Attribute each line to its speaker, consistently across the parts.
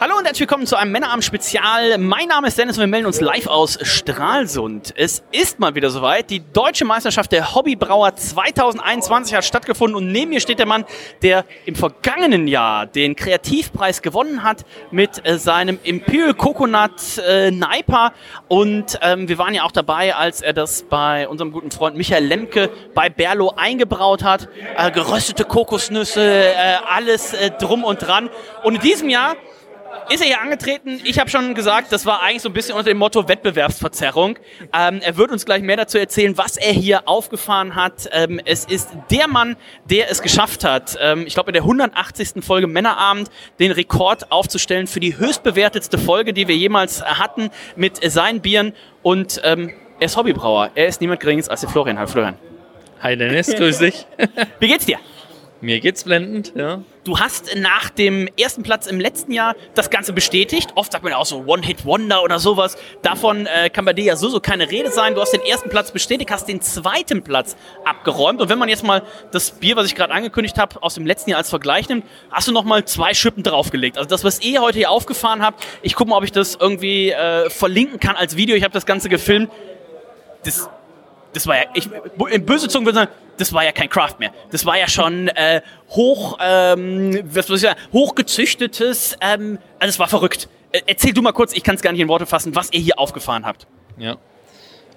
Speaker 1: Hallo und herzlich willkommen zu einem Männerabend-Spezial. Mein Name ist Dennis und wir melden uns live aus Stralsund. Es ist mal wieder soweit. Die Deutsche Meisterschaft der Hobbybrauer 2021 hat stattgefunden und neben mir steht der Mann, der im vergangenen Jahr den Kreativpreis gewonnen hat mit äh, seinem Imperial Coconut äh, Niper und ähm, wir waren ja auch dabei, als er das bei unserem guten Freund Michael Lemke bei Berlo eingebraut hat. Äh, geröstete Kokosnüsse, äh, alles drum und dran. Und in diesem Jahr ist er hier angetreten. Ich habe schon gesagt, das war eigentlich so ein bisschen unter dem Motto Wettbewerbsverzerrung. Ähm, er wird uns gleich mehr dazu erzählen, was er hier aufgefahren hat. Ähm, es ist der Mann, der es geschafft hat, ähm, ich glaube in der 180. Folge Männerabend den Rekord aufzustellen für die höchstbewertetste Folge, die wir jemals hatten mit seinen Bieren. Und ähm, er ist Hobbybrauer. Er ist niemand geringes als der Florian. Hallo Florian.
Speaker 2: Hi Dennis, grüß dich.
Speaker 1: Wie geht's dir?
Speaker 2: Mir geht's blendend, ja.
Speaker 1: Du hast nach dem ersten Platz im letzten Jahr das Ganze bestätigt. Oft sagt man ja auch so One-Hit-Wonder oder sowas. Davon äh, kann bei dir ja so, so keine Rede sein. Du hast den ersten Platz bestätigt, hast den zweiten Platz abgeräumt. Und wenn man jetzt mal das Bier, was ich gerade angekündigt habe, aus dem letzten Jahr als Vergleich nimmt, hast du nochmal zwei Schippen draufgelegt. Also das, was ihr heute hier aufgefahren habt, ich gucke mal, ob ich das irgendwie äh, verlinken kann als Video. Ich habe das Ganze gefilmt. Das, das war ja, ich, in böse Zungen würde ich sagen, das war ja kein Craft mehr. Das war ja schon äh, hoch, ähm, was muss ich sagen, hochgezüchtetes, ähm, also es war verrückt. Äh, erzähl du mal kurz, ich kann es gar nicht in Worte fassen, was ihr hier aufgefahren habt.
Speaker 2: Ja,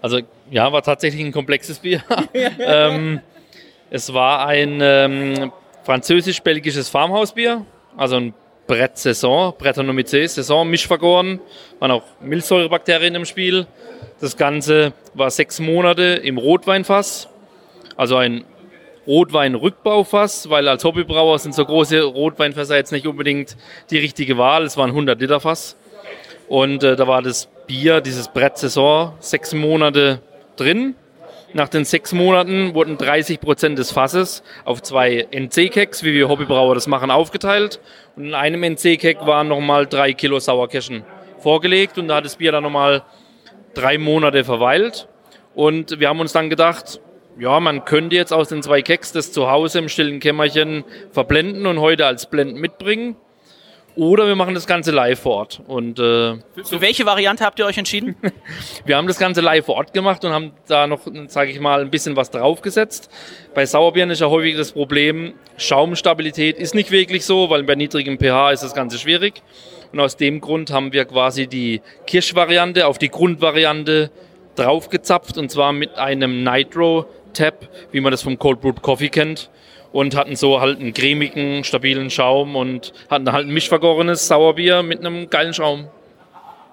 Speaker 2: also ja, war tatsächlich ein komplexes Bier. ähm, es war ein ähm, französisch-belgisches Farmhausbier, also ein Brett Saison, Brettanomyces Saison, mischvergoren, waren auch Milchsäurebakterien im Spiel. Das Ganze war sechs Monate im Rotweinfass, also ein Rotwein-Rückbaufass, weil als Hobbybrauer sind so große Rotweinfässer jetzt nicht unbedingt die richtige Wahl. Es war ein 100-Liter-Fass. Und äh, da war das Bier, dieses Brett Saison, sechs Monate drin. Nach den sechs Monaten wurden 30 Prozent des Fasses auf zwei NC-Keks, wie wir Hobbybrauer das machen, aufgeteilt. Und in einem NC-Kek waren nochmal drei Kilo Sauerkirschen vorgelegt. Und da hat das Bier dann nochmal drei Monate verweilt. Und wir haben uns dann gedacht, ja, man könnte jetzt aus den zwei Keks das zu Hause im stillen Kämmerchen verblenden und heute als Blend mitbringen. Oder wir machen das Ganze live vor Ort. Und, äh,
Speaker 1: Für welche Variante habt ihr euch entschieden?
Speaker 2: wir haben das Ganze live vor Ort gemacht und haben da noch, sage ich mal, ein bisschen was draufgesetzt. Bei Sauerbieren ist ja häufig das Problem, Schaumstabilität ist nicht wirklich so, weil bei niedrigem pH ist das Ganze schwierig. Und aus dem Grund haben wir quasi die Kirschvariante auf die Grundvariante draufgezapft und zwar mit einem Nitro Tap, wie man das vom Cold Brewed Coffee kennt. Und hatten so halt einen cremigen, stabilen Schaum und hatten halt ein mischvergorenes Sauerbier mit einem geilen Schaum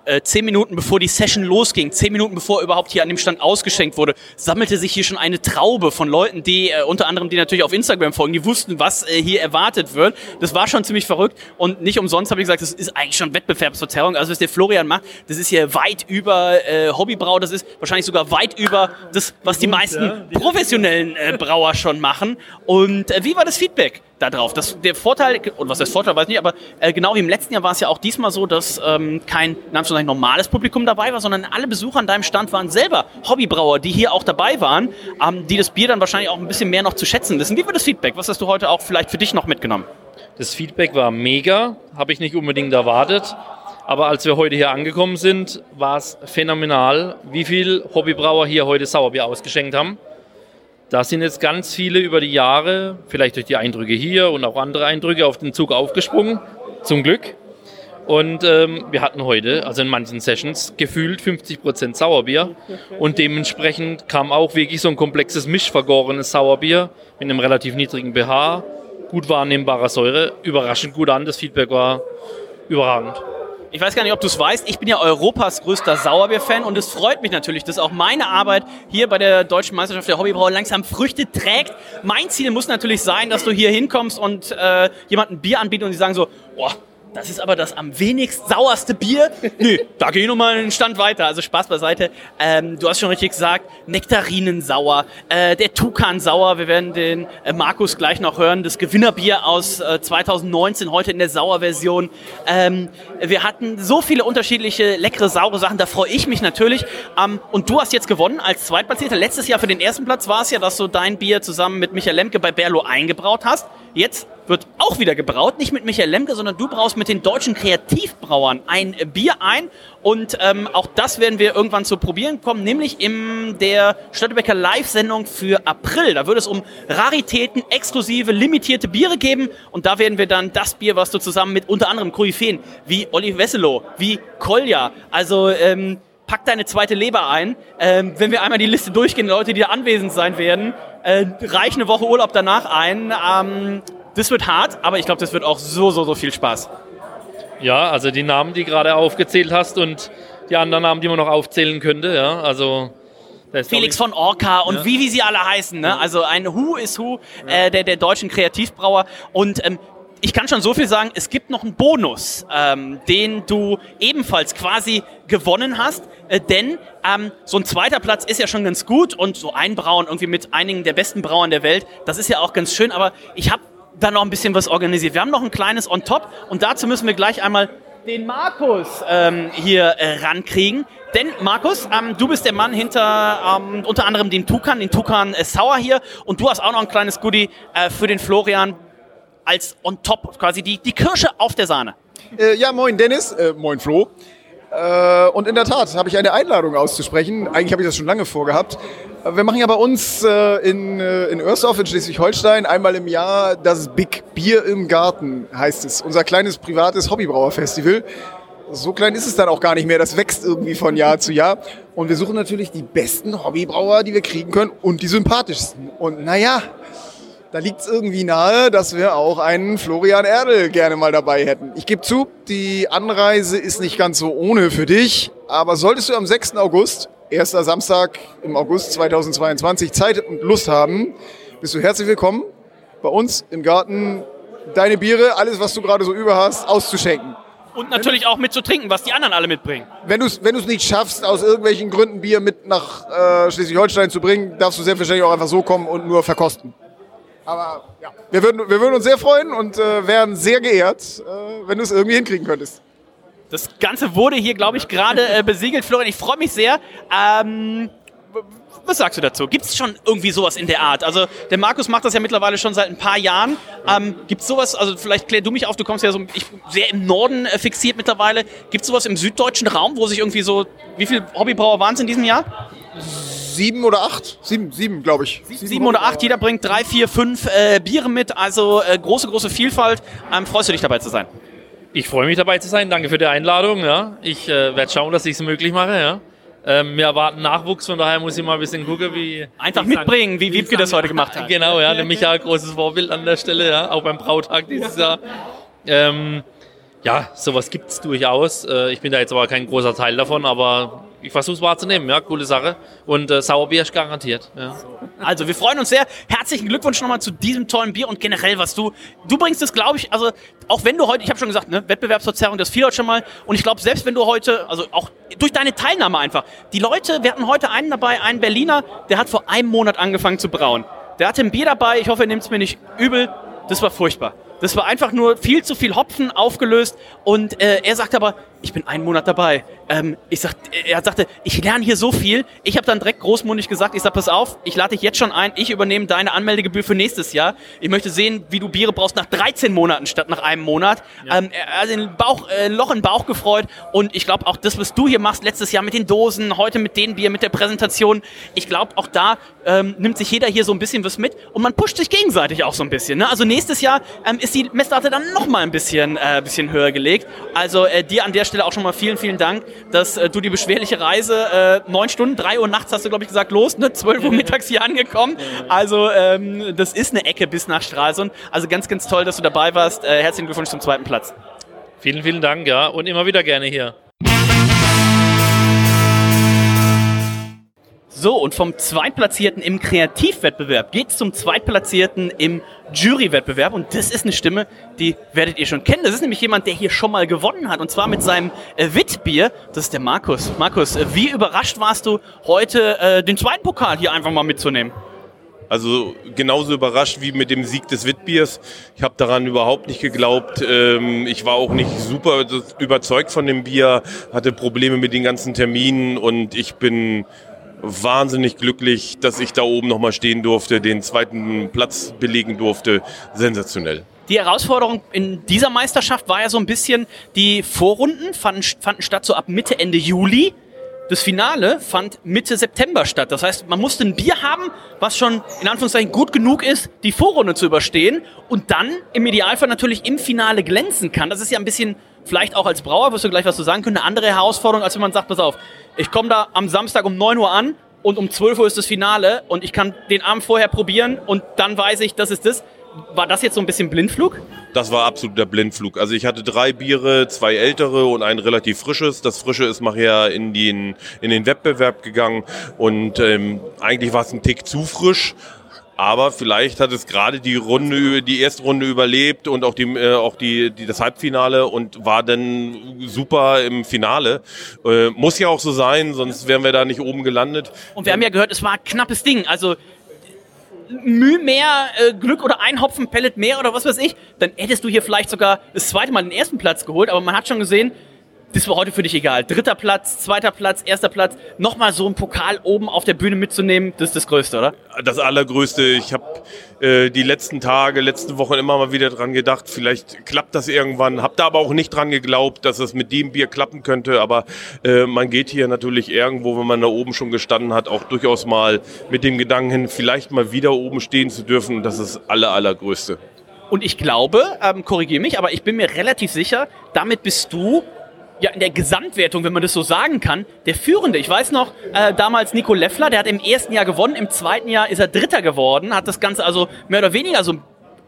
Speaker 1: äh, zehn Minuten bevor die Session losging, zehn Minuten bevor überhaupt hier an dem Stand ausgeschenkt wurde, sammelte sich hier schon eine Traube von Leuten, die äh, unter anderem, die natürlich auf Instagram folgen, die wussten, was äh, hier erwartet wird. Das war schon ziemlich verrückt und nicht umsonst habe ich gesagt, das ist eigentlich schon Wettbewerbsverzerrung. Also was der Florian macht, das ist hier weit über äh, Hobbybrau, das ist wahrscheinlich sogar weit über das, was die meisten professionellen äh, Brauer schon machen. Und äh, wie war das Feedback? da drauf. Das, der Vorteil, und was ist Vorteil, weiß ich nicht, aber äh, genau wie im letzten Jahr war es ja auch diesmal so, dass ähm, kein ein normales Publikum dabei war, sondern alle Besucher an deinem Stand waren selber Hobbybrauer, die hier auch dabei waren, ähm, die das Bier dann wahrscheinlich auch ein bisschen mehr noch zu schätzen wissen. Wie war das Feedback? Was hast du heute auch vielleicht für dich noch mitgenommen?
Speaker 2: Das Feedback war mega, habe ich nicht unbedingt erwartet. Aber als wir heute hier angekommen sind, war es phänomenal, wie viel Hobbybrauer hier heute Sauerbier ausgeschenkt haben. Da sind jetzt ganz viele über die Jahre, vielleicht durch die Eindrücke hier und auch andere Eindrücke, auf den Zug aufgesprungen. Zum Glück. Und ähm, wir hatten heute, also in manchen Sessions, gefühlt 50% Sauerbier. Und dementsprechend kam auch wirklich so ein komplexes mischvergorenes Sauerbier mit einem relativ niedrigen pH, gut wahrnehmbarer Säure, überraschend gut an. Das Feedback war überragend.
Speaker 1: Ich weiß gar nicht, ob du es weißt, ich bin ja Europas größter Sauerbier-Fan und es freut mich natürlich, dass auch meine Arbeit hier bei der Deutschen Meisterschaft der Hobbybrauer langsam Früchte trägt. Mein Ziel muss natürlich sein, dass du hier hinkommst und äh, jemanden Bier anbietest und die sagen so, boah, das ist aber das am wenigst sauerste Bier. nee, da gehe ich nochmal einen Stand weiter. Also Spaß beiseite. Ähm, du hast schon richtig gesagt, Nektarinen sauer, äh, der Tukan sauer. Wir werden den äh, Markus gleich noch hören. Das Gewinnerbier aus äh, 2019, heute in der Sauerversion. Ähm, wir hatten so viele unterschiedliche leckere, saure Sachen. Da freue ich mich natürlich. Ähm, und du hast jetzt gewonnen als Zweitplatzierter. Letztes Jahr für den ersten Platz war es ja, dass du dein Bier zusammen mit Michael Lemke bei Berlo eingebraut hast. Jetzt wird auch wieder gebraut, nicht mit Michael Lemke, sondern du brauchst mit den deutschen Kreativbrauern ein Bier ein. Und ähm, auch das werden wir irgendwann zu probieren kommen, nämlich in der Stadtbecker Live-Sendung für April. Da wird es um Raritäten, exklusive, limitierte Biere geben. Und da werden wir dann das Bier, was du zusammen mit unter anderem Koryphäen wie Olli Wesselow, wie Kolja, also ähm, pack deine zweite Leber ein. Ähm, wenn wir einmal die Liste durchgehen, Leute, die da anwesend sein werden, äh, reich eine Woche Urlaub danach ein. Ähm, das wird hart, aber ich glaube, das wird auch so, so, so viel Spaß.
Speaker 2: Ja, also die Namen, die gerade aufgezählt hast und die anderen Namen, die man noch aufzählen könnte, ja, also
Speaker 1: Felix von Orca und ja. wie, wie sie alle heißen. Ne? Also ein Who is Who äh, der, der deutschen Kreativbrauer. Und ähm, ich kann schon so viel sagen, es gibt noch einen Bonus, ähm, den du ebenfalls quasi gewonnen hast, äh, denn ähm, so ein zweiter Platz ist ja schon ganz gut und so ein Brauen irgendwie mit einigen der besten Brauern der Welt, das ist ja auch ganz schön, aber ich habe da noch ein bisschen was organisiert. Wir haben noch ein kleines on top und dazu müssen wir gleich einmal den Markus ähm, hier äh, rankriegen. Denn Markus, ähm, du bist der Mann hinter ähm, unter anderem den Tukan, den Tukan äh, Sauer hier und du hast auch noch ein kleines Goodie äh, für den Florian als on top, quasi die, die Kirsche auf der Sahne.
Speaker 3: Äh, ja, moin Dennis, äh, moin Flo. Äh, und in der Tat habe ich eine Einladung auszusprechen. Eigentlich habe ich das schon lange vorgehabt. Wir machen ja bei uns äh, in, äh, in Örsdorf in Schleswig-Holstein einmal im Jahr das Big Bier im Garten, heißt es. Unser kleines privates Hobbybrauerfestival. So klein ist es dann auch gar nicht mehr. Das wächst irgendwie von Jahr zu Jahr. Und wir suchen natürlich die besten Hobbybrauer, die wir kriegen können und die sympathischsten. Und naja, da liegt es irgendwie nahe, dass wir auch einen Florian Erdl gerne mal dabei hätten. Ich gebe zu, die Anreise ist nicht ganz so ohne für dich, aber solltest du am 6. August, erster Samstag im August 2022, Zeit und Lust haben, bist du herzlich willkommen bei uns im Garten, deine Biere, alles, was du gerade so über hast, auszuschenken.
Speaker 1: Und natürlich auch mit zu trinken, was die anderen alle mitbringen.
Speaker 3: Wenn du es wenn nicht schaffst, aus irgendwelchen Gründen Bier mit nach äh, Schleswig-Holstein zu bringen, darfst du selbstverständlich auch einfach so kommen und nur verkosten. Aber ja, wir würden, wir würden uns sehr freuen und äh, wären sehr geehrt, äh, wenn du es irgendwie hinkriegen könntest.
Speaker 1: Das Ganze wurde hier, glaube ich, gerade äh, besiegelt. Florian, ich freue mich sehr. Ähm, was sagst du dazu? Gibt es schon irgendwie sowas in der Art? Also der Markus macht das ja mittlerweile schon seit ein paar Jahren. Ähm, Gibt es sowas, also vielleicht klär du mich auf, du kommst ja so ich, sehr im Norden äh, fixiert mittlerweile. Gibt es sowas im süddeutschen Raum, wo sich irgendwie so, wie viele Hobbybrauer waren es in diesem Jahr?
Speaker 3: Sieben oder acht? Sieben, sieben glaube ich.
Speaker 1: Sieben, sieben oder acht, jeder bringt drei, vier, fünf äh, Biere mit, also äh, große, große Vielfalt. Ähm, freust du dich dabei zu sein?
Speaker 2: Ich freue mich dabei zu sein, danke für die Einladung. Ja. Ich äh, werde schauen, dass ich es möglich mache. Ja. Ähm, wir erwarten Nachwuchs, von daher muss ich mal ein bisschen gucken, wie.
Speaker 1: Einfach wie mitbringen, wie Wiebke das heute gemacht hat.
Speaker 2: Genau, ja, nämlich ja großes Vorbild an der Stelle, ja, auch beim Brautag dieses Jahr. Ähm, ja, sowas gibt es durchaus. Äh, ich bin da jetzt aber kein großer Teil davon, aber ich versuche es wahrzunehmen, ja, coole Sache. Und äh, Sauerbier ist garantiert. Ja.
Speaker 1: Also wir freuen uns sehr. Herzlichen Glückwunsch nochmal zu diesem tollen Bier und generell, was du, du bringst es, glaube ich, also auch wenn du heute, ich habe schon gesagt, ne, Wettbewerbsverzerrung, das fiel heute schon mal. Und ich glaube, selbst wenn du heute, also auch durch deine Teilnahme einfach, die Leute, wir hatten heute einen dabei, einen Berliner, der hat vor einem Monat angefangen zu brauen. Der hatte ein Bier dabei, ich hoffe, er nimmt es mir nicht übel. Das war furchtbar. Das war einfach nur viel zu viel Hopfen aufgelöst und äh, er sagt aber, ich bin einen Monat dabei. Ähm, ich sag, er sagte, ich lerne hier so viel. Ich habe dann direkt großmundig gesagt, ich sag, pass auf, ich lade dich jetzt schon ein, ich übernehme deine Anmeldegebühr für nächstes Jahr. Ich möchte sehen, wie du Biere brauchst nach 13 Monaten statt nach einem Monat. Ja. Ähm, er hat den Bauch, äh, Loch in den Bauch gefreut und ich glaube auch das, was du hier machst, letztes Jahr mit den Dosen, heute mit den Bier, mit der Präsentation, ich glaube auch da ähm, nimmt sich jeder hier so ein bisschen was mit und man pusht sich gegenseitig auch so ein bisschen. Ne? Also nächstes Jahr ähm, ist die Messlatte dann noch mal ein bisschen, äh, bisschen höher gelegt. Also äh, dir an der Stelle auch schon mal vielen, vielen Dank, dass äh, du die beschwerliche Reise, äh, neun Stunden, drei Uhr nachts hast du, glaube ich, gesagt, los, ne? zwölf Uhr mittags hier angekommen. Also ähm, das ist eine Ecke bis nach Stralsund. Also ganz, ganz toll, dass du dabei warst. Äh, herzlichen Glückwunsch zum zweiten Platz.
Speaker 2: Vielen, vielen Dank, ja, und immer wieder gerne hier.
Speaker 1: So, und vom Zweitplatzierten im Kreativwettbewerb geht's zum Zweitplatzierten im Jurywettbewerb. Und das ist eine Stimme, die werdet ihr schon kennen. Das ist nämlich jemand, der hier schon mal gewonnen hat. Und zwar mit seinem äh, Wittbier. Das ist der Markus. Markus, äh, wie überrascht warst du heute, äh, den zweiten Pokal hier einfach mal mitzunehmen?
Speaker 4: Also genauso überrascht wie mit dem Sieg des Witbiers. Ich habe daran überhaupt nicht geglaubt. Ähm, ich war auch nicht super überzeugt von dem Bier, hatte Probleme mit den ganzen Terminen und ich bin wahnsinnig glücklich, dass ich da oben nochmal stehen durfte, den zweiten Platz belegen durfte. Sensationell.
Speaker 1: Die Herausforderung in dieser Meisterschaft war ja so ein bisschen, die Vorrunden fanden, fanden statt so ab Mitte, Ende Juli. Das Finale fand Mitte September statt. Das heißt, man musste ein Bier haben, was schon in Anführungszeichen gut genug ist, die Vorrunde zu überstehen und dann im Idealfall natürlich im Finale glänzen kann. Das ist ja ein bisschen, vielleicht auch als Brauer, wirst du gleich was zu sagen können, eine andere Herausforderung, als wenn man sagt, pass auf, ich komme da am Samstag um 9 Uhr an und um 12 Uhr ist das Finale und ich kann den Abend vorher probieren und dann weiß ich, das ist das. War das jetzt so ein bisschen Blindflug?
Speaker 4: Das war absoluter Blindflug. Also ich hatte drei Biere, zwei ältere und ein relativ frisches. Das frische ist nachher in den, in den Wettbewerb gegangen und ähm, eigentlich war es ein Tick zu frisch. Aber vielleicht hat es gerade die Runde, die erste Runde überlebt und auch die, äh, auch die, die das Halbfinale und war dann super im Finale. Äh, muss ja auch so sein, sonst wären wir da nicht oben gelandet.
Speaker 1: Und wir haben ja gehört, es war ein knappes Ding. Also Mühe mehr äh, Glück oder ein Hopfen Pellet mehr oder was weiß ich, dann hättest du hier vielleicht sogar das zweite Mal den ersten Platz geholt. Aber man hat schon gesehen, das war heute für dich egal. Dritter Platz, zweiter Platz, erster Platz, nochmal so einen Pokal oben auf der Bühne mitzunehmen, das ist das Größte, oder?
Speaker 4: Das Allergrößte. Ich habe äh, die letzten Tage, letzten Wochen immer mal wieder dran gedacht, vielleicht klappt das irgendwann. Hab da aber auch nicht dran geglaubt, dass es mit dem Bier klappen könnte. Aber äh, man geht hier natürlich irgendwo, wenn man da oben schon gestanden hat, auch durchaus mal mit dem Gedanken hin, vielleicht mal wieder oben stehen zu dürfen. Das ist das Aller, Allergrößte.
Speaker 1: Und ich glaube, ähm, korrigiere mich, aber ich bin mir relativ sicher, damit bist du ja, in der Gesamtwertung, wenn man das so sagen kann, der Führende. Ich weiß noch, äh, damals Nico Leffler, der hat im ersten Jahr gewonnen, im zweiten Jahr ist er Dritter geworden, hat das Ganze also mehr oder weniger so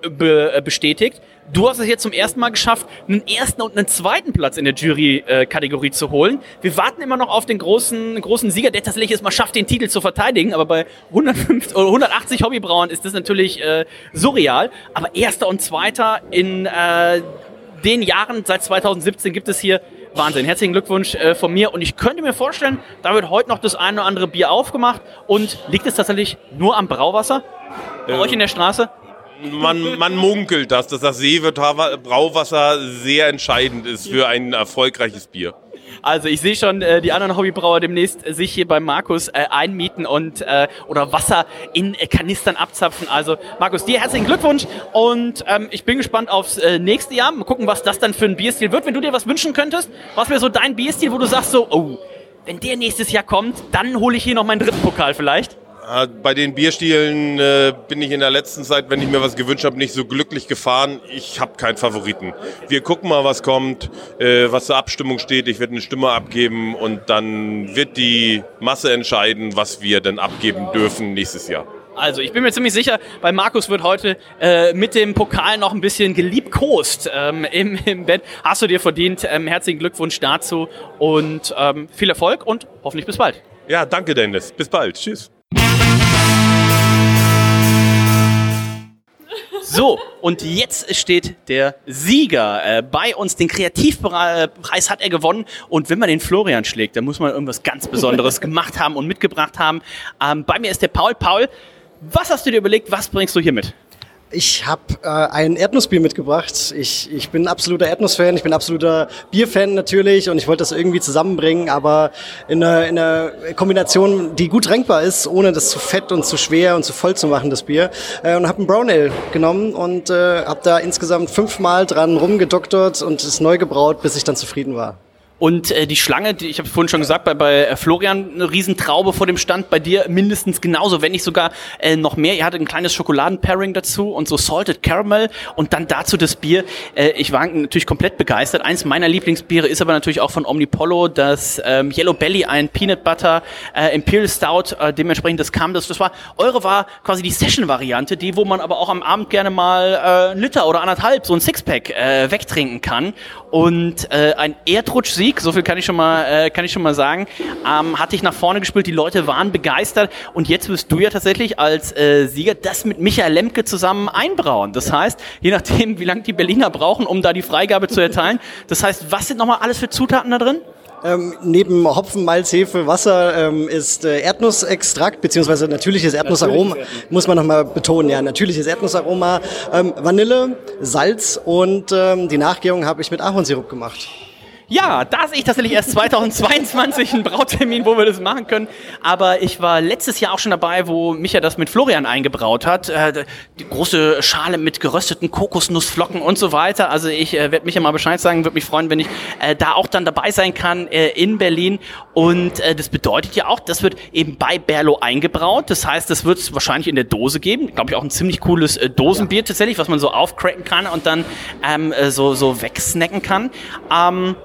Speaker 1: äh, be äh, bestätigt. Du hast es jetzt zum ersten Mal geschafft, einen ersten und einen zweiten Platz in der Jury-Kategorie äh, zu holen. Wir warten immer noch auf den großen, großen Sieger, der tatsächlich es mal schafft, den Titel zu verteidigen. Aber bei 150 oder 180 Hobbybrauern ist das natürlich äh, surreal. Aber erster und zweiter in äh, den Jahren seit 2017 gibt es hier Wahnsinn. Herzlichen Glückwunsch äh, von mir. Und ich könnte mir vorstellen, da wird heute noch das eine oder andere Bier aufgemacht. Und liegt es tatsächlich nur am Brauwasser? Bei ähm, euch in der Straße?
Speaker 4: Man, man munkelt das, dass das Seebrauwasser sehr entscheidend ist für ein erfolgreiches Bier.
Speaker 1: Also ich sehe schon äh, die anderen Hobbybrauer demnächst äh, sich hier bei Markus äh, einmieten und äh, oder Wasser in äh, Kanistern abzapfen. Also Markus, dir herzlichen Glückwunsch und ähm, ich bin gespannt aufs äh, nächste Jahr. Mal gucken, was das dann für ein Bierstil wird. Wenn du dir was wünschen könntest, was wäre so dein Bierstil, wo du sagst so, oh, wenn der nächstes Jahr kommt, dann hole ich hier noch meinen dritten Pokal vielleicht?
Speaker 4: Bei den Bierstielen äh, bin ich in der letzten Zeit, wenn ich mir was gewünscht habe, nicht so glücklich gefahren. Ich habe keinen Favoriten. Wir gucken mal, was kommt, äh, was zur Abstimmung steht. Ich werde eine Stimme abgeben und dann wird die Masse entscheiden, was wir denn abgeben dürfen nächstes Jahr.
Speaker 1: Also ich bin mir ziemlich sicher, bei Markus wird heute äh, mit dem Pokal noch ein bisschen geliebkost ähm, im, im Bett. Hast du dir verdient. Ähm, herzlichen Glückwunsch dazu und ähm, viel Erfolg und hoffentlich bis bald.
Speaker 4: Ja, danke Dennis. Bis bald. Tschüss.
Speaker 1: So, und jetzt steht der Sieger äh, bei uns. Den Kreativpreis hat er gewonnen. Und wenn man den Florian schlägt, dann muss man irgendwas ganz Besonderes gemacht haben und mitgebracht haben. Ähm, bei mir ist der Paul. Paul, was hast du dir überlegt? Was bringst du hier mit?
Speaker 5: Ich habe äh, ein Erdnussbier mitgebracht. Ich, ich bin absoluter Erdnussfan, ich bin absoluter Bierfan natürlich und ich wollte das irgendwie zusammenbringen, aber in einer, in einer Kombination, die gut trinkbar ist, ohne das zu fett und zu schwer und zu voll zu machen, das Bier. Äh, und habe ein Brown Ale genommen und äh, habe da insgesamt fünfmal dran rumgedoktert und es neu gebraut, bis ich dann zufrieden war.
Speaker 1: Und äh, die Schlange, die, ich habe vorhin schon gesagt, bei, bei äh, Florian eine Riesentraube vor dem Stand, bei dir mindestens genauso, wenn nicht sogar äh, noch mehr. Ihr hattet ein kleines Schokoladen-Pairing dazu und so Salted Caramel und dann dazu das Bier. Äh, ich war natürlich komplett begeistert. Eins meiner Lieblingsbiere ist aber natürlich auch von Omnipollo, das ähm, Yellow Belly, ein Peanut Butter äh, Imperial Stout. Äh, dementsprechend, das kam, das, das war, eure war quasi die Session-Variante, die, wo man aber auch am Abend gerne mal äh, einen Liter oder anderthalb, so ein Sixpack äh, wegtrinken kann. Und äh, ein Erdrutsch-Sieg Sieg, so viel kann ich schon mal, äh, kann ich schon mal sagen. Ähm, hat dich nach vorne gespielt, die Leute waren begeistert und jetzt wirst du ja tatsächlich als äh, Sieger das mit Michael Lemke zusammen einbrauen. Das heißt, je nachdem, wie lange die Berliner brauchen, um da die Freigabe zu erteilen, das heißt, was sind nochmal alles für Zutaten da drin?
Speaker 5: Ähm, neben Hopfen, Malz, Hefe, Wasser ähm, ist äh, Erdnussextrakt beziehungsweise natürliches Erdnussaroma, muss man nochmal betonen, ja, natürliches Erdnussaroma, ähm, Vanille, Salz und ähm, die Nachgärung habe ich mit Ahornsirup gemacht.
Speaker 1: Ja, da sehe ich tatsächlich erst 2022 einen Brautermin, wo wir das machen können. Aber ich war letztes Jahr auch schon dabei, wo Micha das mit Florian eingebraut hat. Äh, die große Schale mit gerösteten Kokosnussflocken und so weiter. Also ich äh, werde Micha mal Bescheid sagen, würde mich freuen, wenn ich äh, da auch dann dabei sein kann in Berlin. Und das bedeutet ja auch, das wird eben bei Berlo eingebraut. Das heißt, das wird es wahrscheinlich in der Dose geben. Glaube ich auch ein ziemlich cooles Dosenbier tatsächlich, was man so aufcracken kann und dann ähm, äh, so, so wegsnacken kann. Ähm,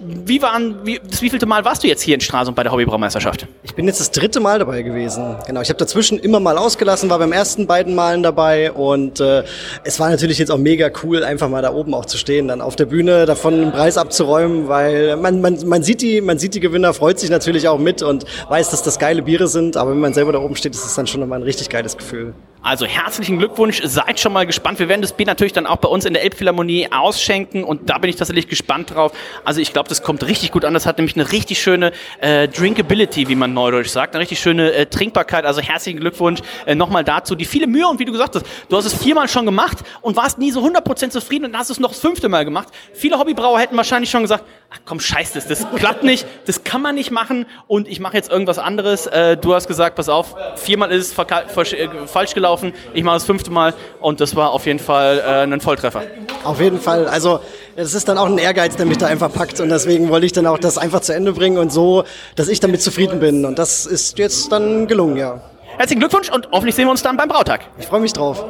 Speaker 1: wie waren, wie, das wievielte Mal warst du jetzt hier in Stralsund bei der Hobbybraumeisterschaft?
Speaker 5: Ich bin jetzt das dritte Mal dabei gewesen. Genau, ich habe dazwischen immer mal ausgelassen, war beim ersten beiden Malen dabei und äh, es war natürlich jetzt auch mega cool, einfach mal da oben auch zu stehen, dann auf der Bühne davon einen Preis abzuräumen, weil man, man, man, sieht die, man sieht die Gewinner, freut sich natürlich auch mit und weiß, dass das geile Biere sind, aber wenn man selber da oben steht, ist es dann schon nochmal ein richtig geiles Gefühl.
Speaker 1: Also herzlichen Glückwunsch, seid schon mal gespannt. Wir werden das Bier natürlich dann auch bei uns in der Elbphilharmonie ausschenken und da bin ich tatsächlich gespannt drauf. Also ich glaube, das kommt richtig gut an. Das hat nämlich eine richtig schöne äh, Drinkability, wie man neudeutsch sagt, eine richtig schöne äh, Trinkbarkeit. Also herzlichen Glückwunsch äh, nochmal dazu. Die viele Mühe und wie du gesagt hast, du hast es viermal schon gemacht und warst nie so 100% zufrieden und hast es noch das fünfte Mal gemacht. Viele Hobbybrauer hätten wahrscheinlich schon gesagt, ach komm, scheiß das, das klappt nicht, das kann man nicht machen und ich mache jetzt irgendwas anderes. Äh, du hast gesagt, pass auf, viermal ist es äh, falsch gelaufen. Ich mache das fünfte Mal und das war auf jeden Fall äh, ein Volltreffer.
Speaker 5: Auf jeden Fall. Also es ist dann auch ein Ehrgeiz, der mich da einfach packt und deswegen wollte ich dann auch das einfach zu Ende bringen und so, dass ich damit zufrieden bin und das ist jetzt dann gelungen, ja.
Speaker 1: Herzlichen Glückwunsch und hoffentlich sehen wir uns dann beim Brautag.
Speaker 5: Ich freue mich drauf.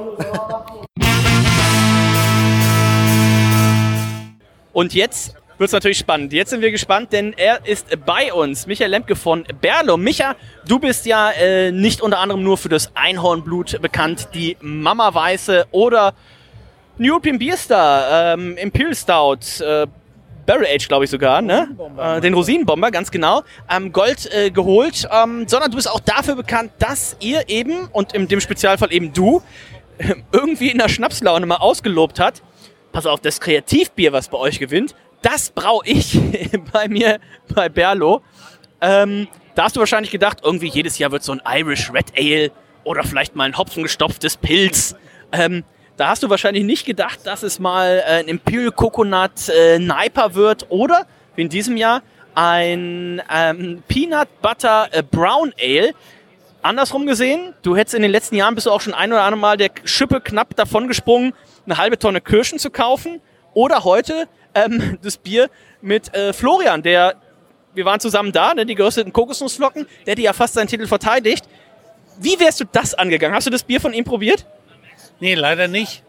Speaker 1: Und jetzt wird es natürlich spannend. Jetzt sind wir gespannt, denn er ist bei uns, Michael Lemke von Berlo. Micha, du bist ja äh, nicht unter anderem nur für das Einhornblut bekannt, die Mama Weiße oder New European Beer Star, ähm, Imperial Stout, äh, Barrel Age, glaube ich sogar, ne? Äh, den Rosinenbomber, ganz genau, ähm, Gold äh, geholt, ähm, sondern du bist auch dafür bekannt, dass ihr eben, und in dem Spezialfall eben du, irgendwie in der Schnapslaune mal ausgelobt hat, pass auf, das Kreativbier, was bei euch gewinnt, das brauche ich bei mir bei Berlo. Ähm, da hast du wahrscheinlich gedacht, irgendwie jedes Jahr wird so ein Irish Red Ale oder vielleicht mal ein hopfengestopftes Pilz. Ähm, da hast du wahrscheinlich nicht gedacht, dass es mal äh, ein Imperial Coconut äh, Niper wird oder wie in diesem Jahr ein ähm, Peanut Butter äh, Brown Ale. Andersrum gesehen, du hättest in den letzten Jahren bist du auch schon ein oder andere Mal der Schippe knapp davon gesprungen, eine halbe Tonne Kirschen zu kaufen. Oder heute ähm, das Bier mit äh, Florian, der, wir waren zusammen da, ne, die gerösteten Kokosnussflocken, der hätte ja fast seinen Titel verteidigt. Wie wärst du das angegangen? Hast du das Bier von ihm probiert?
Speaker 6: Nee, leider nicht.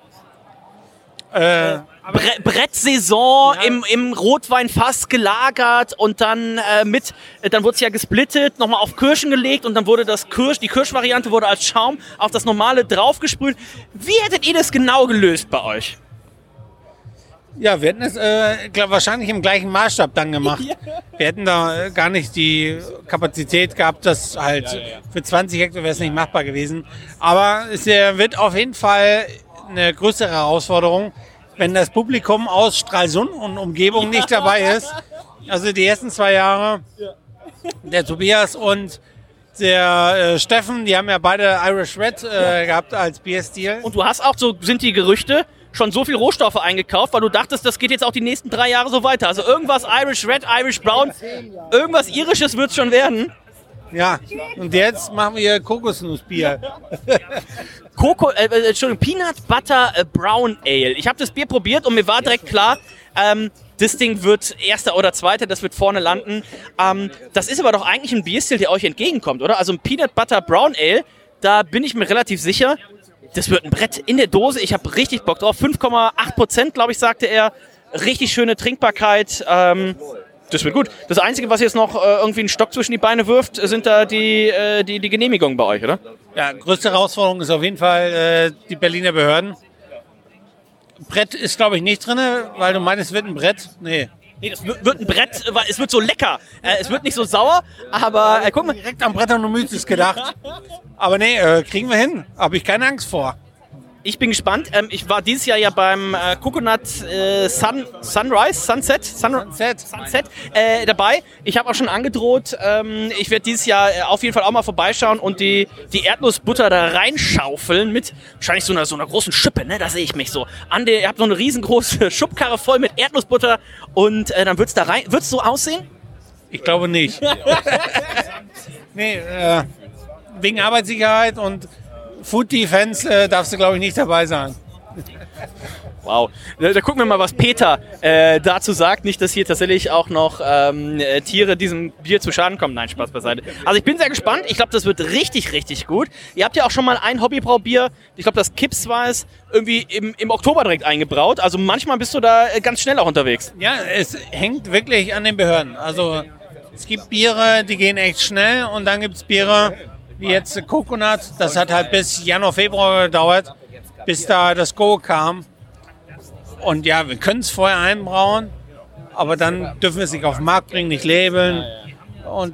Speaker 6: Äh,
Speaker 1: Bre Brettsaison ja. im, im Rotweinfass gelagert und dann äh, mit, äh, dann wurde es ja gesplittet, nochmal auf Kirschen gelegt und dann wurde das Kirsch, die Kirschvariante wurde als Schaum auf das normale draufgesprüht. Wie hättet ihr das genau gelöst bei euch?
Speaker 6: Ja, wir hätten es äh, glaub, wahrscheinlich im gleichen Maßstab dann gemacht. Ja. Wir hätten da äh, gar nicht die Kapazität gehabt, das halt ja, ja, für 20 Hektar wäre es nicht machbar gewesen. Aber es äh, wird auf jeden Fall eine größere Herausforderung, wenn das Publikum aus Stralsund und Umgebung nicht dabei ist. Also die ersten zwei Jahre, der Tobias und der äh, Steffen, die haben ja beide Irish Red äh, gehabt als Bierstil.
Speaker 1: Und du hast auch so, sind die Gerüchte, schon so viel Rohstoffe eingekauft, weil du dachtest, das geht jetzt auch die nächsten drei Jahre so weiter. Also irgendwas Irish Red, Irish Brown, irgendwas Irisches wird es schon werden.
Speaker 6: Ja, und jetzt machen wir Kokosnussbier.
Speaker 1: Koko, äh, äh, Entschuldigung, Peanut Butter äh, Brown Ale. Ich habe das Bier probiert und mir war direkt klar, ähm, das Ding wird erster oder zweiter, das wird vorne landen. Ähm, das ist aber doch eigentlich ein Bierstil, der euch entgegenkommt, oder? Also ein Peanut Butter Brown Ale, da bin ich mir relativ sicher, das wird ein Brett in der Dose. Ich habe richtig Bock drauf. 5,8 Prozent, glaube ich, sagte er. Richtig schöne Trinkbarkeit. Ähm, das wird gut. Das Einzige, was jetzt noch äh, irgendwie einen Stock zwischen die Beine wirft, sind da die, äh, die, die Genehmigungen bei euch, oder?
Speaker 6: Ja, größte Herausforderung ist auf jeden Fall äh, die Berliner Behörden. Brett ist, glaube ich, nicht drin, weil du meinst, es wird ein Brett. Nee.
Speaker 1: Nee, das wird ein Brett, weil es wird so lecker. Äh, es wird nicht so sauer, aber äh, guck mal.
Speaker 6: Direkt am Brettanomyces gedacht. Aber nee, äh, kriegen wir hin. Habe ich keine Angst vor.
Speaker 1: Ich bin gespannt. Ähm, ich war dieses Jahr ja beim äh, Coconut äh, Sun, Sunrise, Sunset, Sun,
Speaker 6: Sunset,
Speaker 1: Sunset äh, dabei. Ich habe auch schon angedroht, ähm, ich werde dieses Jahr äh, auf jeden Fall auch mal vorbeischauen und die, die Erdnussbutter da reinschaufeln mit wahrscheinlich so einer, so einer großen Schippe, ne? Da sehe ich mich so. An der, ihr habt so eine riesengroße Schubkarre voll mit Erdnussbutter und äh, dann wird's da rein. Wird's so aussehen?
Speaker 6: Ich glaube nicht. nee, äh, wegen Arbeitssicherheit und Food Defense äh, darfst du, glaube ich, nicht dabei sein.
Speaker 1: Wow. Da, da gucken wir mal, was Peter äh, dazu sagt. Nicht, dass hier tatsächlich auch noch ähm, äh, Tiere diesem Bier zu Schaden kommen. Nein, Spaß beiseite. Also ich bin sehr gespannt. Ich glaube, das wird richtig, richtig gut. Ihr habt ja auch schon mal ein Hobbybraubier, ich glaube, das Kips war es, irgendwie im, im Oktober direkt eingebraut. Also manchmal bist du da äh, ganz schnell auch unterwegs.
Speaker 6: Ja, es hängt wirklich an den Behörden. Also es gibt Biere, die gehen echt schnell und dann gibt es Biere, wie jetzt Coconut. Das hat halt bis Januar, Februar gedauert, bis da das Go kam. Und ja, wir können es vorher einbrauen, aber dann dürfen wir es nicht auf den Markt bringen, nicht labeln. Und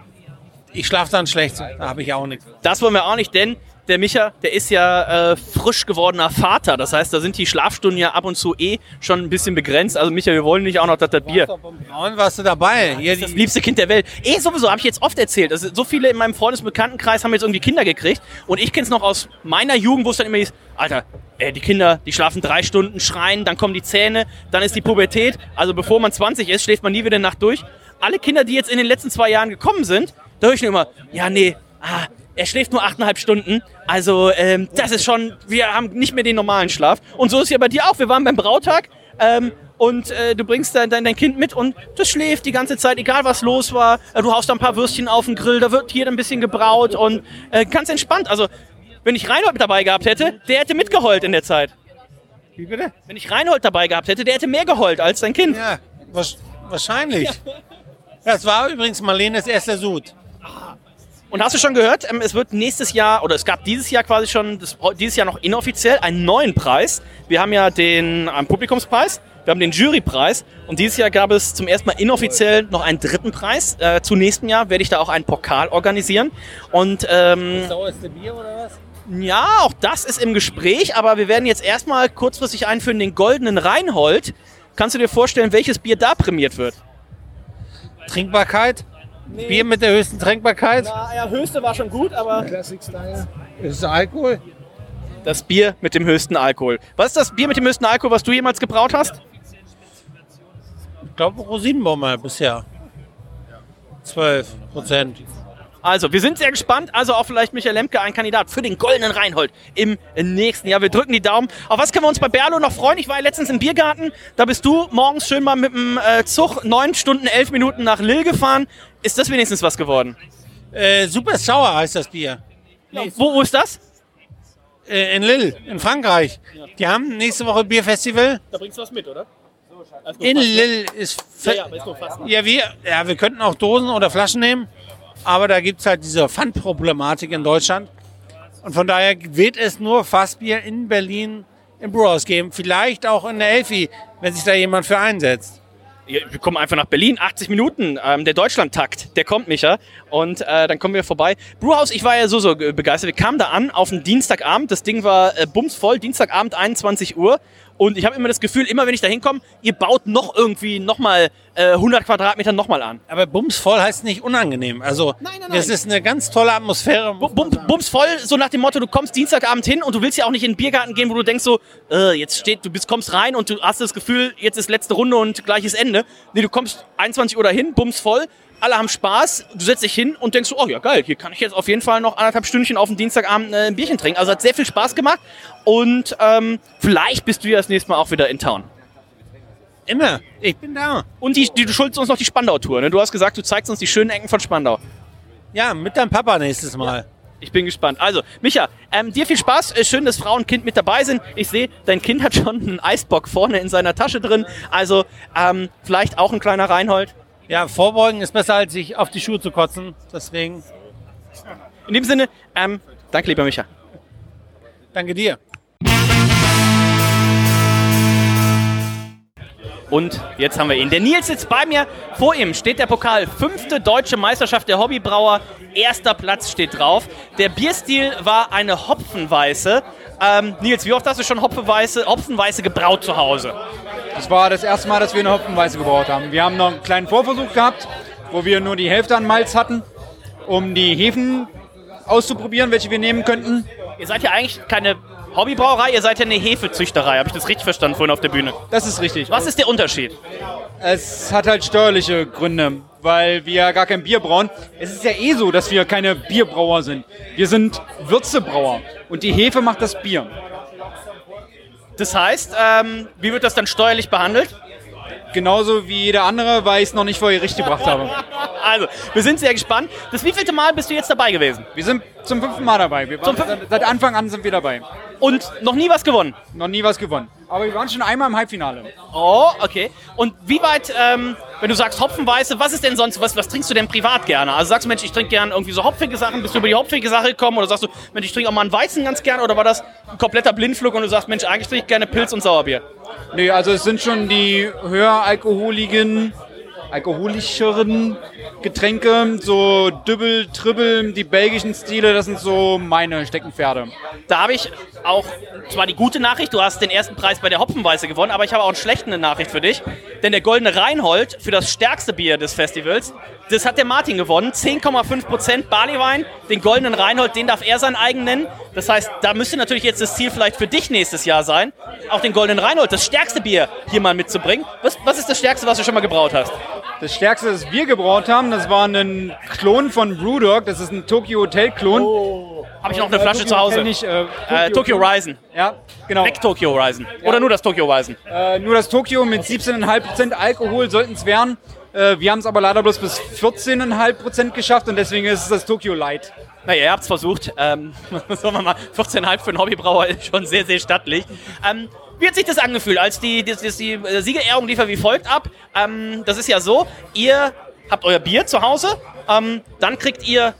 Speaker 6: ich schlafe dann schlecht, da habe ich auch nichts.
Speaker 1: Das wollen wir auch nicht, denn der Micha, der ist ja äh, frisch gewordener Vater. Das heißt, da sind die Schlafstunden ja ab und zu eh schon ein bisschen begrenzt. Also Micha, wir wollen nicht auch noch, dass das Bier...
Speaker 6: Und warst du dabei?
Speaker 1: Hier das, das liebste Kind der Welt. Eh, sowieso, habe ich jetzt oft erzählt. Also, so viele in meinem Freundesbekanntenkreis haben jetzt irgendwie Kinder gekriegt. Und ich kenne es noch aus meiner Jugend, wo es dann immer hieß, Alter, äh, die Kinder, die schlafen drei Stunden, schreien, dann kommen die Zähne, dann ist die Pubertät. Also bevor man 20 ist, schläft man nie wieder Nacht durch. Alle Kinder, die jetzt in den letzten zwei Jahren gekommen sind, da höre ich nur immer, ja, nee, ah, er schläft nur achteinhalb Stunden. Also ähm, das ist schon, wir haben nicht mehr den normalen Schlaf. Und so ist es ja bei dir auch. Wir waren beim Brautag ähm, und äh, du bringst dein, dein, dein Kind mit und das schläft die ganze Zeit, egal was los war. Äh, du haust da ein paar Würstchen auf den Grill, da wird hier ein bisschen gebraut und äh, ganz entspannt. Also wenn ich Reinhold mit dabei gehabt hätte, der hätte mitgeheult in der Zeit.
Speaker 6: Wie bitte?
Speaker 1: Wenn ich Reinhold dabei gehabt hätte, der hätte mehr geheult als dein Kind.
Speaker 6: Ja, wahrscheinlich. Ja. Das war übrigens Marlenes erster Sud.
Speaker 1: Und hast du schon gehört, ähm, es wird nächstes Jahr, oder es gab dieses Jahr quasi schon, das, dieses Jahr noch inoffiziell, einen neuen Preis. Wir haben ja den Publikumspreis, wir haben den Jurypreis und dieses Jahr gab es zum ersten Mal inoffiziell noch einen dritten Preis. Äh, zu nächsten Jahr werde ich da auch einen Pokal organisieren. Und, ähm,
Speaker 6: das sauerste Bier oder was?
Speaker 1: Ja, auch das ist im Gespräch, aber wir werden jetzt erstmal kurzfristig einführen den goldenen Reinhold. Kannst du dir vorstellen, welches Bier da prämiert wird?
Speaker 6: Trinkbarkeit? Nee. Bier mit der höchsten Trinkbarkeit?
Speaker 1: Na, ja, höchste war schon gut, aber.
Speaker 6: Classic Style. Ist es Alkohol?
Speaker 1: Das Bier mit dem höchsten Alkohol. Was ist das Bier mit dem höchsten Alkohol, was du jemals gebraut hast?
Speaker 6: Ich glaube Rosinenbomber bisher. 12 Prozent.
Speaker 1: Also, wir sind sehr gespannt. Also auch vielleicht Michael Lemke, ein Kandidat für den goldenen Reinhold im nächsten Jahr. Wir drücken die Daumen. Auf was können wir uns bei Berlo noch freuen? Ich war ja letztens im Biergarten. Da bist du morgens schön mal mit dem äh, Zug neun Stunden, elf Minuten nach Lille gefahren. Ist das wenigstens was geworden?
Speaker 6: Äh, Super Sauer heißt das Bier.
Speaker 1: Ja, wo, wo ist das?
Speaker 6: Äh, in Lille, in Frankreich. Die haben nächste Woche Bierfestival.
Speaker 1: Da bringst du was mit, oder?
Speaker 6: In Lille ist,
Speaker 1: ja, ja, ist nur fast.
Speaker 6: Ja, wir, ja, wir könnten auch Dosen oder Flaschen nehmen. Aber da gibt es halt diese Pfandproblematik in Deutschland. Und von daher wird es nur Fassbier in Berlin im Brewhouse geben. Vielleicht auch in der Elfi, wenn sich da jemand für einsetzt.
Speaker 1: Wir kommen einfach nach Berlin, 80 Minuten, ähm, der Deutschlandtakt, der kommt, Micha. Und äh, dann kommen wir vorbei. Brewhouse, ich war ja so, so begeistert. Wir kamen da an auf einen Dienstagabend. Das Ding war äh, bumsvoll, Dienstagabend 21 Uhr. Und ich habe immer das Gefühl, immer wenn ich da hinkomme, ihr baut noch irgendwie nochmal äh, 100 Quadratmeter nochmal an.
Speaker 6: Aber bumsvoll heißt nicht unangenehm. Also
Speaker 1: nein, nein, nein.
Speaker 6: das ist eine ganz tolle Atmosphäre.
Speaker 1: Bum, bumsvoll, so nach dem Motto, du kommst Dienstagabend hin und du willst ja auch nicht in den Biergarten gehen, wo du denkst so, äh, jetzt steht, du bist, kommst rein und du hast das Gefühl, jetzt ist letzte Runde und gleiches Ende. Nee, du kommst 21 Uhr dahin, bumsvoll, alle haben Spaß, du setzt dich hin und denkst so, oh ja geil, hier kann ich jetzt auf jeden Fall noch anderthalb Stündchen auf dem Dienstagabend äh, ein Bierchen trinken. Also hat sehr viel Spaß gemacht und ähm, vielleicht bist du ja das nächste Mal auch wieder in Town.
Speaker 6: Immer, ich bin da.
Speaker 1: Und die, die, du schuldest uns noch die Spandau-Tour, ne? Du hast gesagt, du zeigst uns die schönen Ecken von Spandau.
Speaker 6: Ja, mit deinem Papa nächstes Mal. Ja.
Speaker 1: Ich bin gespannt. Also, Micha, ähm, dir viel Spaß. Äh, schön, dass Frau und Kind mit dabei sind. Ich sehe, dein Kind hat schon einen Eisbock vorne in seiner Tasche drin. Also, ähm, vielleicht auch ein kleiner Reinhold.
Speaker 6: Ja, vorbeugen ist besser, als sich auf die Schuhe zu kotzen. Deswegen.
Speaker 1: In dem Sinne, ähm, danke, lieber Micha.
Speaker 6: Danke dir.
Speaker 1: Und jetzt haben wir ihn. Der Nils sitzt bei mir. Vor ihm steht der Pokal. Fünfte deutsche Meisterschaft der Hobbybrauer. Erster Platz steht drauf. Der Bierstil war eine Hopfenweiße. Ähm, Nils, wie oft hast du schon Hopfenweiße, Hopfenweiße gebraut zu Hause?
Speaker 7: Das war das erste Mal, dass wir eine Hopfenweiße gebraut haben. Wir haben noch einen kleinen Vorversuch gehabt, wo wir nur die Hälfte an Malz hatten, um die Hefen auszuprobieren, welche wir nehmen könnten.
Speaker 1: Ihr seid ja eigentlich keine Hobbybrauerei, ihr seid ja eine Hefezüchterei. Habe ich das richtig verstanden vorhin auf der Bühne?
Speaker 7: Das ist richtig.
Speaker 1: Was ist der Unterschied?
Speaker 7: Es hat halt steuerliche Gründe, weil wir gar kein Bier brauen. Es ist ja eh so, dass wir keine Bierbrauer sind. Wir sind Würzebrauer und die Hefe macht das Bier.
Speaker 1: Das heißt, ähm, wie wird das dann steuerlich behandelt?
Speaker 7: Genauso wie jeder andere, weil ich es noch nicht vor Gericht gebracht habe.
Speaker 1: Also, wir sind sehr gespannt. Das wievielte Mal bist du jetzt dabei gewesen?
Speaker 7: Wir sind zum fünften Mal dabei. Wir waren, seit, seit Anfang an sind wir dabei.
Speaker 1: Und noch nie was gewonnen?
Speaker 7: Noch nie was gewonnen. Aber wir waren schon einmal im Halbfinale.
Speaker 1: Oh, okay. Und wie weit, ähm, wenn du sagst Hopfenweiße, was ist denn sonst, was, was trinkst du denn privat gerne? Also sagst du, Mensch, ich trinke gerne irgendwie so hopfige Sachen, bist du über die hopfige Sache gekommen? Oder sagst du, Mensch, ich trinke auch mal einen Weizen ganz gerne? Oder war das ein kompletter Blindflug und du sagst, Mensch, eigentlich trinke ich gerne Pilz und Sauerbier?
Speaker 7: Nee, also es sind schon die höher alkoholigen, alkoholischeren Getränke, so Dübbel, Tribbel, die belgischen Stile, das sind so meine Steckenpferde.
Speaker 1: Da habe ich auch zwar die gute Nachricht, du hast den ersten Preis bei der Hopfenweiße gewonnen, aber ich habe auch eine schlechte Nachricht für dich. Denn der Goldene Reinhold für das stärkste Bier des Festivals, das hat der Martin gewonnen. 10,5% Barleywein. Den Goldenen Reinhold, den darf er sein eigen nennen. Das heißt, da müsste natürlich jetzt das Ziel vielleicht für dich nächstes Jahr sein, auch den Goldenen Reinhold, das stärkste Bier hier mal mitzubringen. Was, was ist das stärkste, was du schon mal gebraut hast?
Speaker 7: Das stärkste, das wir gebraut haben, das war ein Klon von Brewdog. Das ist ein Tokyo Hotel Klon.
Speaker 1: Oh. Habe ich noch eine Flasche zu Hause?
Speaker 7: Nicht, äh, Tokyo,
Speaker 1: äh, Tokyo Ryzen.
Speaker 7: Ja, genau.
Speaker 1: Weg Tokyo Ryzen. Oder nur das Tokyo Ryzen?
Speaker 7: Äh, nur das Tokyo mit 17,5% Alkohol sollten es werden. Äh, wir haben es aber leider bloß bis 14,5% geschafft und deswegen ist es das Tokyo Light.
Speaker 1: Naja, ihr habt es versucht. Ähm, sagen wir mal, 14,5 für einen Hobbybrauer ist schon sehr, sehr stattlich. Ähm, wie hat sich das angefühlt, als die, die, die, die äh, Siegerehrung lief wie folgt ab? Ähm, das ist ja so, ihr habt euer Bier zu Hause, ähm, dann kriegt ihr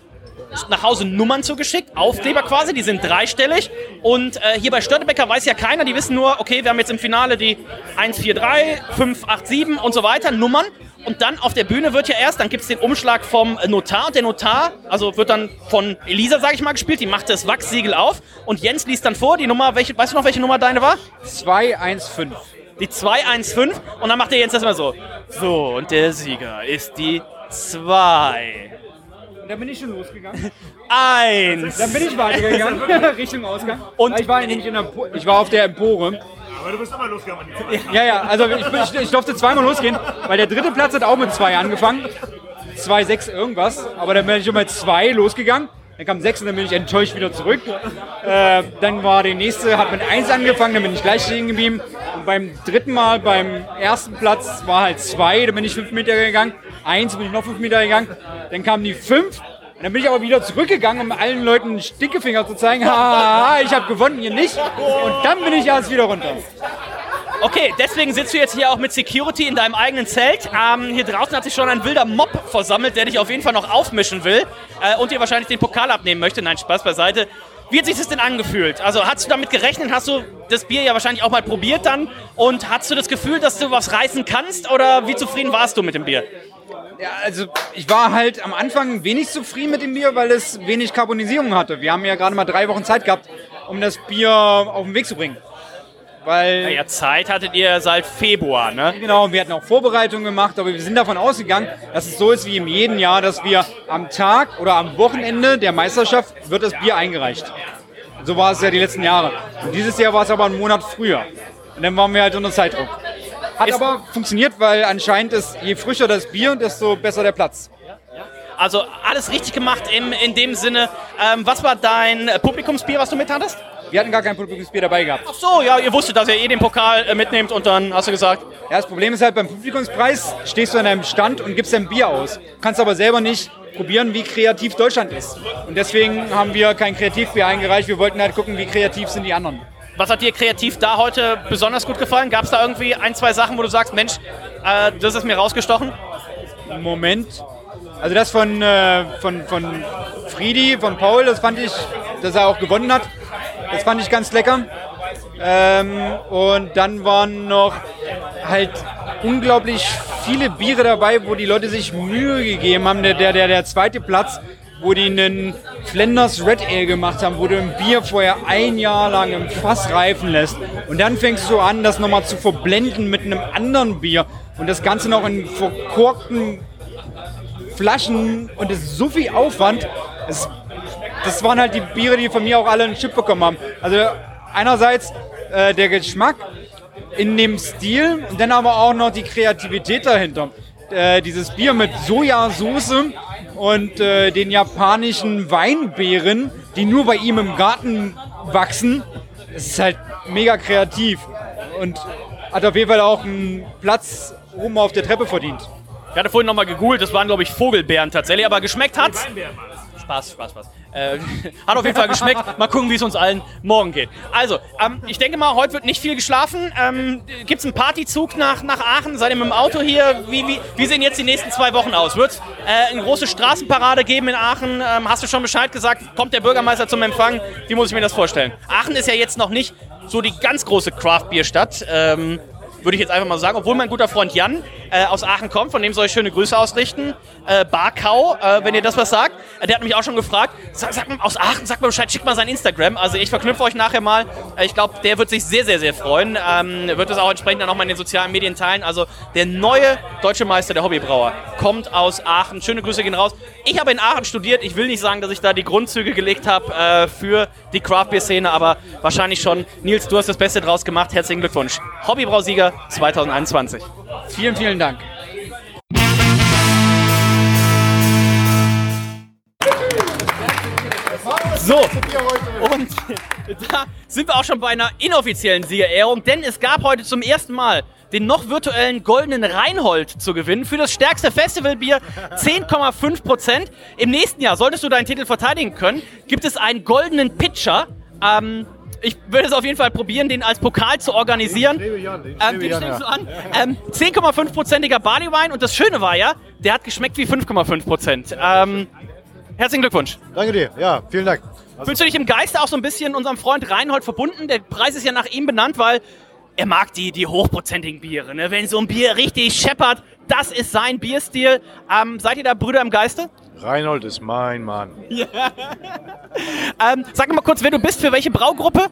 Speaker 1: nach Hause Nummern zugeschickt, Aufkleber quasi, die sind dreistellig. Und äh, hier bei Störtebecker weiß ja keiner, die wissen nur, okay, wir haben jetzt im Finale die 143, 587 und so weiter, Nummern. Und dann auf der Bühne wird ja erst, dann gibt es den Umschlag vom Notar. Und der Notar, also wird dann von Elisa, sage ich mal, gespielt. Die macht das Wachssiegel auf. Und Jens liest dann vor, die Nummer, welche, weißt du noch, welche Nummer deine war?
Speaker 7: 215.
Speaker 1: Die 215. Und dann macht der Jens das immer so. So, und der Sieger ist die 2.
Speaker 7: Und dann bin ich schon losgegangen.
Speaker 1: Eins.
Speaker 7: Dann bin ich weitergegangen, Richtung Ausgang.
Speaker 1: Und
Speaker 7: ich war nämlich in der, ich war auf der Empore.
Speaker 8: Aber du bist immer losgegangen.
Speaker 7: Ja, ja, also ich, ich, ich durfte zweimal losgehen, weil der dritte Platz hat auch mit zwei angefangen. 2,6 irgendwas. Aber dann bin ich immer zwei losgegangen. Dann kam sechs und dann bin ich enttäuscht wieder zurück. Äh, dann war der nächste, hat mit eins angefangen, dann bin ich gleich stehen geblieben. Und beim dritten Mal, beim ersten Platz, war halt zwei, dann bin ich fünf Meter gegangen. 1 bin ich noch fünf Meter gegangen. Dann kamen die fünf dann bin ich aber wieder zurückgegangen, um allen Leuten einen Stinkefinger zu zeigen. Haha, ich habe gewonnen, ihr nicht. Und dann bin ich erst wieder runter.
Speaker 1: Okay, deswegen sitzt du jetzt hier auch mit Security in deinem eigenen Zelt. Ähm, hier draußen hat sich schon ein wilder Mob versammelt, der dich auf jeden Fall noch aufmischen will äh, und dir wahrscheinlich den Pokal abnehmen möchte. Nein, Spaß beiseite. Wie hat sich das denn angefühlt? Also hast du damit gerechnet? Hast du das Bier ja wahrscheinlich auch mal probiert dann? Und hast du das Gefühl, dass du was reißen kannst? Oder wie zufrieden warst du mit dem Bier?
Speaker 7: Ja, also ich war halt am Anfang wenig zufrieden mit dem Bier, weil es wenig Karbonisierung hatte. Wir haben ja gerade mal drei Wochen Zeit gehabt, um das Bier auf den Weg zu bringen. Weil
Speaker 1: naja, Zeit hattet ihr seit Februar, ne?
Speaker 7: Genau, wir hatten auch Vorbereitungen gemacht, aber wir sind davon ausgegangen, dass es so ist wie in jedem Jahr, dass wir am Tag oder am Wochenende der Meisterschaft wird das Bier eingereicht. So war es ja die letzten Jahre. Und dieses Jahr war es aber einen Monat früher. Und dann waren wir halt unter Zeitdruck. Hat ist aber funktioniert, weil anscheinend ist, je frischer das Bier, desto besser der Platz.
Speaker 1: Also alles richtig gemacht in, in dem Sinne. Ähm, was war dein Publikumsbier, was du mit hattest?
Speaker 7: Wir hatten gar kein Publikumsbier dabei gehabt.
Speaker 1: Ach so, ja, ihr wusstet, dass ihr eh den Pokal äh, mitnehmt und dann hast du gesagt.
Speaker 7: Ja, das Problem ist halt beim Publikumspreis stehst du an einem Stand und gibst dein Bier aus. Kannst aber selber nicht probieren, wie kreativ Deutschland ist. Und deswegen haben wir kein Kreativbier eingereicht. Wir wollten halt gucken, wie kreativ sind die anderen.
Speaker 1: Was hat dir kreativ da heute besonders gut gefallen? Gab es da irgendwie ein, zwei Sachen, wo du sagst, Mensch, äh, das ist mir rausgestochen?
Speaker 7: Moment. Also das von, äh, von, von Friedi, von Paul, das fand ich, dass er auch gewonnen hat. Das fand ich ganz lecker. Ähm, und dann waren noch halt unglaublich viele Biere dabei, wo die Leute sich Mühe gegeben haben. Der, der, der, zweite Platz, wo die einen Flanders Red Ale gemacht haben, wo du ein Bier vorher ein Jahr lang im Fass reifen lässt. Und dann fängst du an, das nochmal zu verblenden mit einem anderen Bier. Und das Ganze noch in verkorkten Flaschen. Und es ist so viel Aufwand. Es, das waren halt die Biere, die von mir auch alle einen Chip bekommen haben. Also einerseits äh, der Geschmack in dem Stil und dann aber auch noch die Kreativität dahinter. Äh, dieses Bier mit Sojasauce und äh, den japanischen Weinbeeren, die nur bei ihm im Garten wachsen, es ist halt mega kreativ und hat auf jeden Fall auch einen Platz oben auf der Treppe verdient.
Speaker 1: Ich hatte vorhin nochmal gegoogelt, das waren glaube ich Vogelbeeren tatsächlich, aber geschmeckt hat's. Spaß, Spaß, Spaß. Äh, hat auf jeden Fall geschmeckt. Mal gucken, wie es uns allen morgen geht. Also, ähm, ich denke mal, heute wird nicht viel geschlafen. Ähm, Gibt es einen Partyzug nach, nach Aachen? Seid ihr mit dem Auto hier? Wie, wie, wie sehen jetzt die nächsten zwei Wochen aus? Wird es äh, eine große Straßenparade geben in Aachen? Ähm, hast du schon Bescheid gesagt? Kommt der Bürgermeister zum Empfang? Wie muss ich mir das vorstellen? Aachen ist ja jetzt noch nicht so die ganz große Craft-Bier-Stadt. Ähm, würde ich jetzt einfach mal sagen, obwohl mein guter Freund Jan äh, aus Aachen kommt, von dem soll ich schöne Grüße ausrichten. Äh, Barkau, äh, wenn ihr das was sagt. Äh, der hat mich auch schon gefragt, sag, sag mal, aus Aachen, sag mal Bescheid, schick mal sein Instagram. Also ich verknüpfe euch nachher mal. Äh, ich glaube, der wird sich sehr, sehr, sehr freuen. Ähm, wird das auch entsprechend dann nochmal in den sozialen Medien teilen. Also der neue deutsche Meister der Hobbybrauer kommt aus Aachen. Schöne Grüße gehen raus. Ich habe in Aachen studiert. Ich will nicht sagen, dass ich da die Grundzüge gelegt habe äh, für die Craft-Bier-Szene, aber wahrscheinlich schon. Nils, du hast das Beste draus gemacht. Herzlichen Glückwunsch. Hobbybrausieger 2021.
Speaker 7: Vielen, vielen Dank.
Speaker 1: So, und da sind wir auch schon bei einer inoffiziellen Siegerehrung, denn es gab heute zum ersten Mal den noch virtuellen goldenen Reinhold zu gewinnen für das stärkste Festivalbier 10,5 Prozent. Im nächsten Jahr, solltest du deinen Titel verteidigen können, gibt es einen goldenen Pitcher. Ähm, ich würde es auf jeden Fall probieren, den als Pokal zu organisieren. Ähm, den stellst du an. Ähm, 10,5%iger Barleywein und das Schöne war ja, der hat geschmeckt wie 5,5%. Ähm, herzlichen Glückwunsch.
Speaker 8: Danke dir, ja, vielen Dank.
Speaker 1: Also Fühlst du dich im Geiste auch so ein bisschen unserem Freund Reinhold verbunden? Der Preis ist ja nach ihm benannt, weil er mag die, die hochprozentigen Biere. Ne? Wenn so ein Bier richtig scheppert, das ist sein Bierstil. Ähm, seid ihr da Brüder im Geiste?
Speaker 8: Reinhold ist mein Mann.
Speaker 1: Ja. ähm, sag mal kurz, wer du bist, für welche Braugruppe?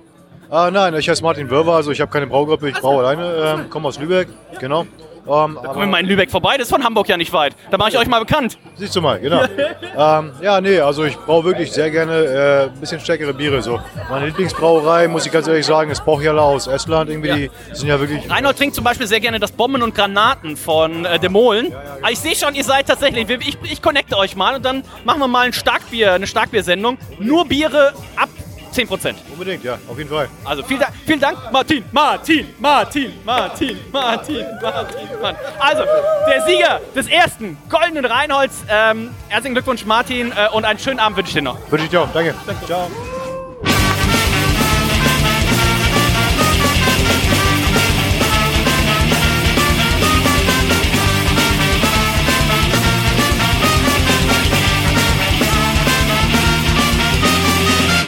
Speaker 8: Ah, nein, ich heiße Martin Wörwer, also ich habe keine Braugruppe, ich braue alleine, ähm, komme aus Lübeck, genau.
Speaker 1: Ähm, da kommen wir mal in Lübeck vorbei, das ist von Hamburg ja nicht weit. Da mache ich euch mal bekannt.
Speaker 8: Siehst du mal, genau. ähm, ja, nee, also ich brauche wirklich sehr gerne äh, ein bisschen stärkere Biere. So. Meine Lieblingsbrauerei, muss ich ganz ehrlich sagen, ist Bochjala aus Estland. Irgendwie, ja. die sind ja wirklich.
Speaker 1: Reinhold trinkt zum Beispiel sehr gerne das Bomben und Granaten von äh, Demolen. Ja, ja, genau. Ich sehe schon, ihr seid tatsächlich. Ich, ich connecte euch mal und dann machen wir mal ein Starkbier, eine Starkbiersendung. Nur Biere ab 10%
Speaker 8: Unbedingt, ja, auf jeden Fall.
Speaker 1: Also vielen Dank, vielen Dank, Martin, Martin, Martin, Martin, Martin, Martin, Mann. Also, der Sieger des ersten goldenen Reinholz. Ähm, herzlichen Glückwunsch, Martin, äh, und einen schönen Abend wünsche ich dir noch.
Speaker 8: Wünsche ich dir auch, danke. danke. Ciao.